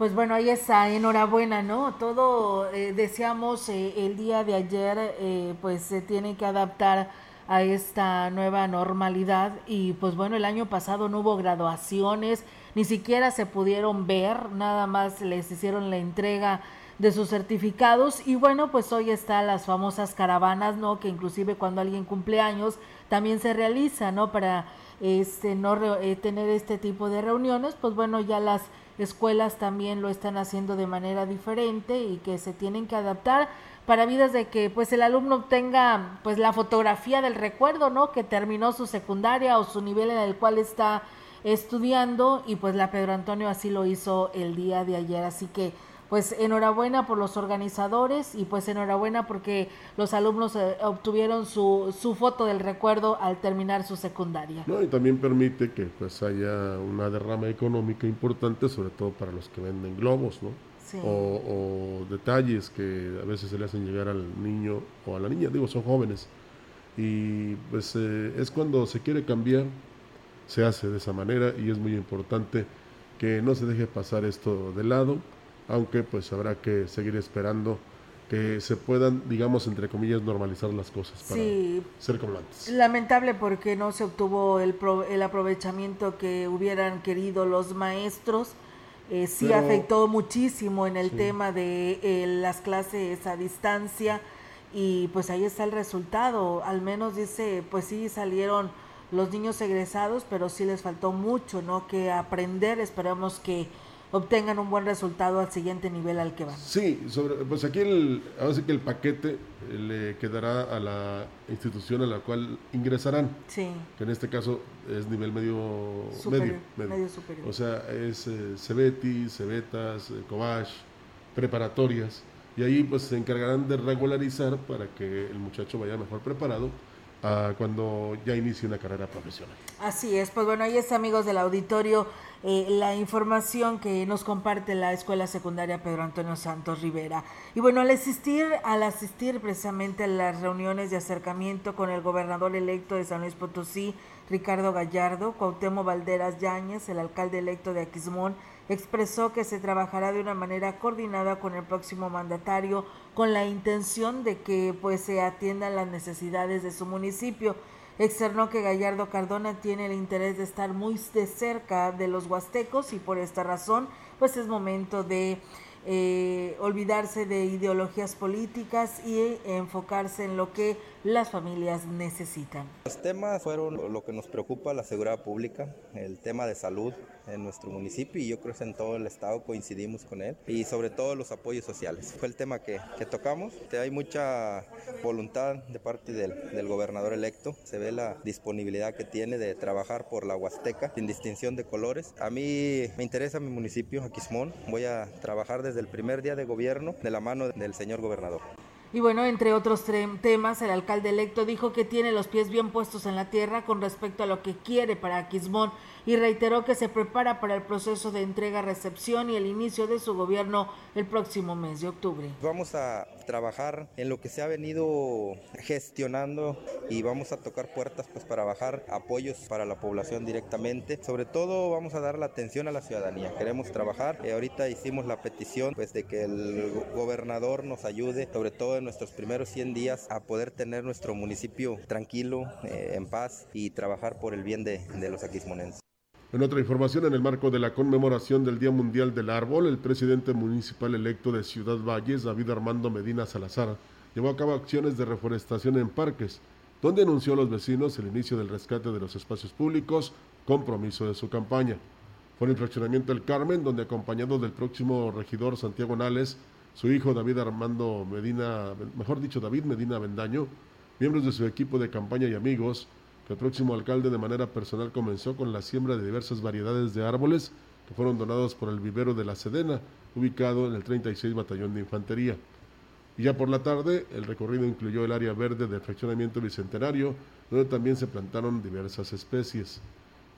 Pues bueno, ahí está, enhorabuena, ¿no? Todo, eh, decíamos eh, el día de ayer, eh, pues se tiene que adaptar a esta nueva normalidad y pues bueno, el año pasado no hubo graduaciones, ni siquiera se pudieron ver, nada más les hicieron la entrega de sus certificados y bueno, pues hoy están las famosas caravanas, ¿no? Que inclusive cuando alguien cumple años también se realiza, ¿no? Para este no tener este tipo de reuniones, pues bueno, ya las escuelas también lo están haciendo de manera diferente y que se tienen que adaptar para vidas de que pues el alumno tenga pues la fotografía del recuerdo, ¿no? Que terminó su secundaria o su nivel en el cual está estudiando y pues la Pedro Antonio así lo hizo el día de ayer, así que pues enhorabuena por los organizadores y pues enhorabuena porque los alumnos eh, obtuvieron su, su foto del recuerdo al terminar su secundaria. No, y también permite que pues haya una derrama económica importante, sobre todo para los que venden globos, ¿no? O, detalles que a veces se le hacen llegar al niño o a la niña, digo, son jóvenes. Y pues eh, es cuando se quiere cambiar, se hace de esa manera y es muy importante que no se deje pasar esto de lado aunque pues habrá que seguir esperando que se puedan, digamos, entre comillas, normalizar las cosas para ser como antes. Lamentable porque no se obtuvo el, el aprovechamiento que hubieran querido los maestros. Eh, sí afectó muchísimo en el tema de eh, las clases a distancia y pues ahí está el resultado. Al menos dice, pues sí salieron los niños egresados, pero sí les faltó mucho, ¿no? Que aprender. Esperamos que obtengan un buen resultado al siguiente nivel al que van. Sí, sobre, pues aquí el, ahora que el paquete eh, le quedará a la institución a la cual ingresarán. Sí. Que en este caso es nivel medio superior, medio, superior. O sea, es eh, Cebeti, Cebetas, eh, Cobach, preparatorias. Y ahí pues se encargarán de regularizar para que el muchacho vaya mejor preparado a cuando ya inicie una carrera profesional. Así es, pues bueno, ahí es amigos del auditorio eh, la información que nos comparte la Escuela Secundaria Pedro Antonio Santos Rivera. Y bueno, al asistir, al asistir precisamente a las reuniones de acercamiento con el gobernador electo de San Luis Potosí, Ricardo Gallardo, Cuauhtémoc Valderas Yáñez, el alcalde electo de Aquismón, expresó que se trabajará de una manera coordinada con el próximo mandatario con la intención de que pues se atiendan las necesidades de su municipio. Externó que Gallardo Cardona tiene el interés de estar muy de cerca de los huastecos y por esta razón pues es momento de eh, olvidarse de ideologías políticas y enfocarse en lo que las familias necesitan. Los temas fueron lo que nos preocupa, la seguridad pública, el tema de salud en nuestro municipio y yo creo que en todo el estado coincidimos con él y sobre todo los apoyos sociales. Fue el tema que, que tocamos. Hay mucha voluntad de parte del, del, gobernador electo, se ve la disponibilidad que tiene de trabajar por la Huasteca sin distinción de colores. A mí me interesa mi municipio, Aquismón, voy a trabajar desde el primer día de gobierno de la mano del señor gobernador. Y bueno, entre otros temas, el alcalde electo dijo que tiene los pies bien puestos en la tierra con respecto a lo que quiere para Aquismón y reiteró que se prepara para el proceso de entrega-recepción y el inicio de su gobierno el próximo mes de octubre. Vamos a trabajar en lo que se ha venido gestionando y vamos a tocar puertas pues para bajar apoyos para la población directamente. Sobre todo vamos a dar la atención a la ciudadanía. Queremos trabajar. Eh, ahorita hicimos la petición pues de que el gobernador nos ayude, sobre todo en nuestros primeros 100 días, a poder tener nuestro municipio tranquilo, eh, en paz y trabajar por el bien de, de los aquismonenses. En otra información, en el marco de la conmemoración del Día Mundial del Árbol, el presidente municipal electo de Ciudad Valles, David Armando Medina Salazar, llevó a cabo acciones de reforestación en parques, donde anunció a los vecinos el inicio del rescate de los espacios públicos, compromiso de su campaña. Fue en el fraccionamiento del Carmen, donde acompañado del próximo regidor Santiago Nales, su hijo David Armando Medina, mejor dicho David Medina Bendaño, miembros de su equipo de campaña y amigos, el próximo alcalde de manera personal comenzó con la siembra de diversas variedades de árboles que fueron donados por el vivero de la Sedena, ubicado en el 36 Batallón de Infantería. Y ya por la tarde, el recorrido incluyó el área verde del fraccionamiento bicentenario, donde también se plantaron diversas especies.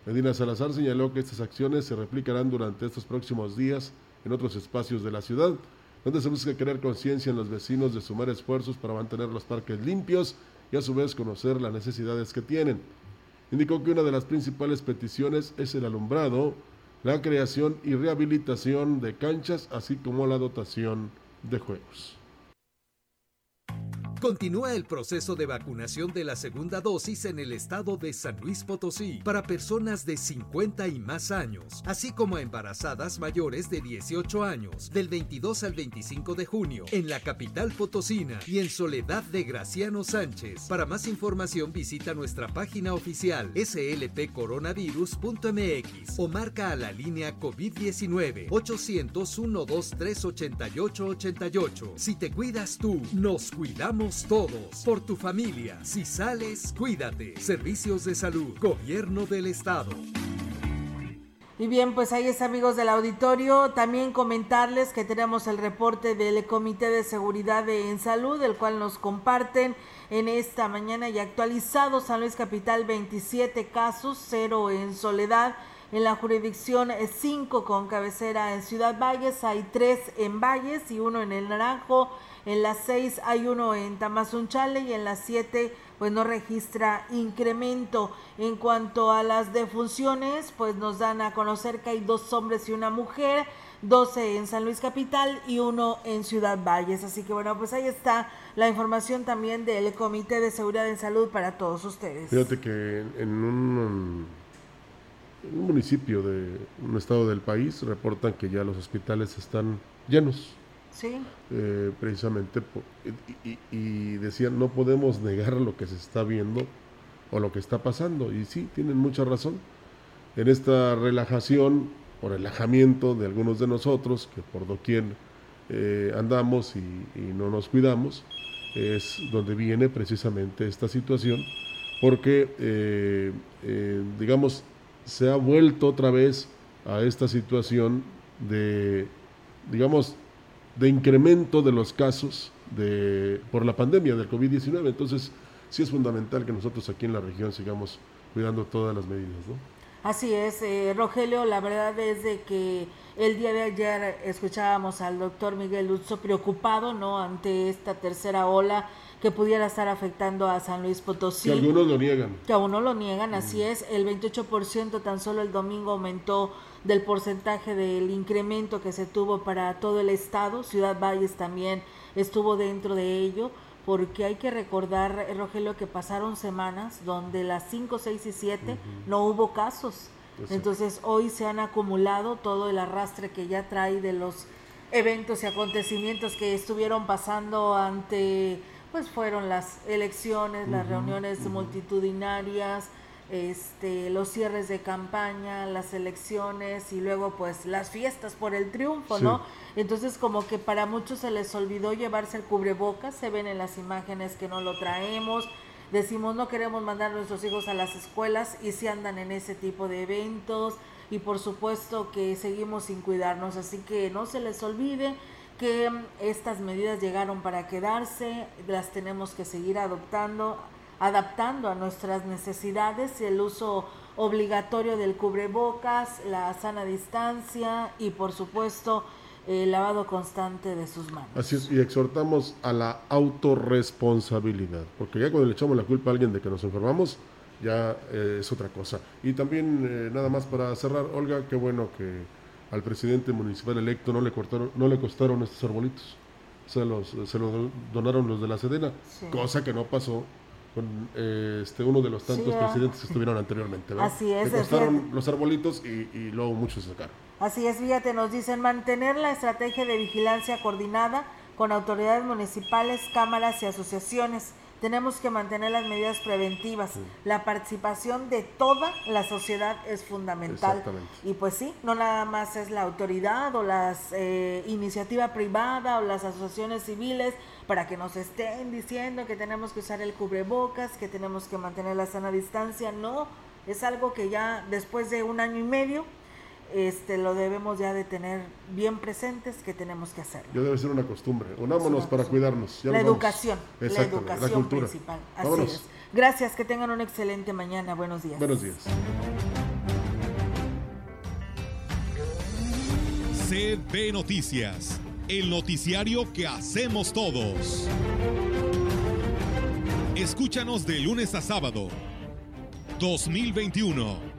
Medina Salazar señaló que estas acciones se replicarán durante estos próximos días en otros espacios de la ciudad, donde se busca crear conciencia en los vecinos de sumar esfuerzos para mantener los parques limpios y a su vez conocer las necesidades que tienen. Indicó que una de las principales peticiones es el alumbrado, la creación y rehabilitación de canchas, así como la dotación de juegos. Continúa el proceso de vacunación de la segunda dosis en el estado de San Luis Potosí para personas de 50 y más años, así como embarazadas mayores de 18 años, del 22 al 25 de junio, en la capital potosina y en Soledad de Graciano Sánchez. Para más información visita nuestra página oficial slpcoronavirus.mx o marca a la línea COVID-19 800 123 8888. Si te cuidas tú, nos cuidamos todos, por tu familia. Si sales, cuídate. Servicios de salud, gobierno del estado. Y bien, pues ahí es amigos del auditorio. También comentarles que tenemos el reporte del Comité de Seguridad en Salud, el cual nos comparten en esta mañana y actualizado San Luis Capital 27 casos, cero en Soledad. En la jurisdicción 5 con cabecera en Ciudad Valles, hay 3 en Valles y uno en el Naranjo. En las 6 hay uno en Tamazunchale y en las 7 pues no registra incremento. En cuanto a las defunciones, pues nos dan a conocer que hay dos hombres y una mujer, 12 en San Luis Capital y uno en Ciudad Valles. Así que bueno, pues ahí está la información también del Comité de Seguridad en Salud para todos ustedes. Fíjate que en un, en un municipio de un estado del país reportan que ya los hospitales están llenos. Sí. Eh, precisamente, y, y, decían, no podemos negar lo que se está viendo o lo que está pasando. Y sí, tienen mucha razón. En esta relajación o relajamiento de algunos de nosotros, que por doquier eh, andamos y, no nos cuidamos, es donde viene precisamente esta situación, porque, eh, digamos, se ha vuelto otra vez a esta situación de, digamos, de incremento de los casos de, por la pandemia del COVID-19. Entonces, sí es fundamental que nosotros aquí en la región sigamos cuidando todas las medidas, ¿no? Así es, eh, Rogelio, la verdad es de que el día de ayer escuchábamos al doctor Miguel Luzzo preocupado, ¿no?, ante esta tercera ola que pudiera estar afectando a San Luis Potosí. Que algunos lo niegan. Que algunos lo niegan, así mm. es. El 28% tan solo el domingo aumentó del porcentaje del incremento que se tuvo para todo el estado. Ciudad Valles también estuvo dentro de ello, porque hay que recordar, Rogelio, que pasaron semanas donde las 5, 6 y 7 no hubo casos. Entonces hoy se han acumulado todo el arrastre que ya trae de los eventos y acontecimientos que estuvieron pasando ante pues fueron las elecciones, las reuniones multitudinarias, este, los cierres de campaña, las elecciones y luego pues las fiestas por el triunfo, ¿no? Entonces como que para muchos se les olvidó llevarse el cubrebocas, se ven en las imágenes que no lo traemos, decimos no queremos mandar a nuestros hijos a las escuelas y si andan en ese tipo de eventos y por supuesto que seguimos sin cuidarnos, así que no se les olvide que estas medidas llegaron para quedarse, las tenemos que seguir adoptando, adaptando a nuestras necesidades. El uso obligatorio del cubrebocas, la sana distancia y por supuesto el lavado constante de sus manos. Así es, y exhortamos a la autorresponsabilidad, porque ya cuando le echamos la culpa a alguien de que nos enfermamos, ya eh, es otra cosa. Y también, eh, nada más para cerrar, Olga, qué bueno que al presidente municipal electo no le, cortaron, no le costaron estos arbolitos. Se los, se los donaron los de la Sedena, cosa que no pasó con eh, este uno de los tantos presidentes que estuvieron anteriormente. Así es. Le costaron los arbolitos y, y luego muchos se sacaron. Así es, fíjate, nos dicen mantener la estrategia de vigilancia coordinada con autoridades municipales, cámaras y asociaciones tenemos que mantener las medidas preventivas. La participación de toda la sociedad es fundamental. Y pues sí, no nada más es la autoridad o la eh, iniciativa privada o las asociaciones civiles para que nos estén diciendo que tenemos que usar el cubrebocas, que tenemos que mantener la sana distancia. No, es algo que ya después de un año y medio este, lo debemos ya de tener bien presentes que tenemos que hacerlo. Ya debe ser una costumbre. Unámonos para cuidarnos. la educación, la educación principal. Así es. Gracias, que tengan una excelente mañana. Buenos días. Buenos días. CB Noticias, el noticiario que hacemos todos. Escúchanos de lunes a sábado. 2021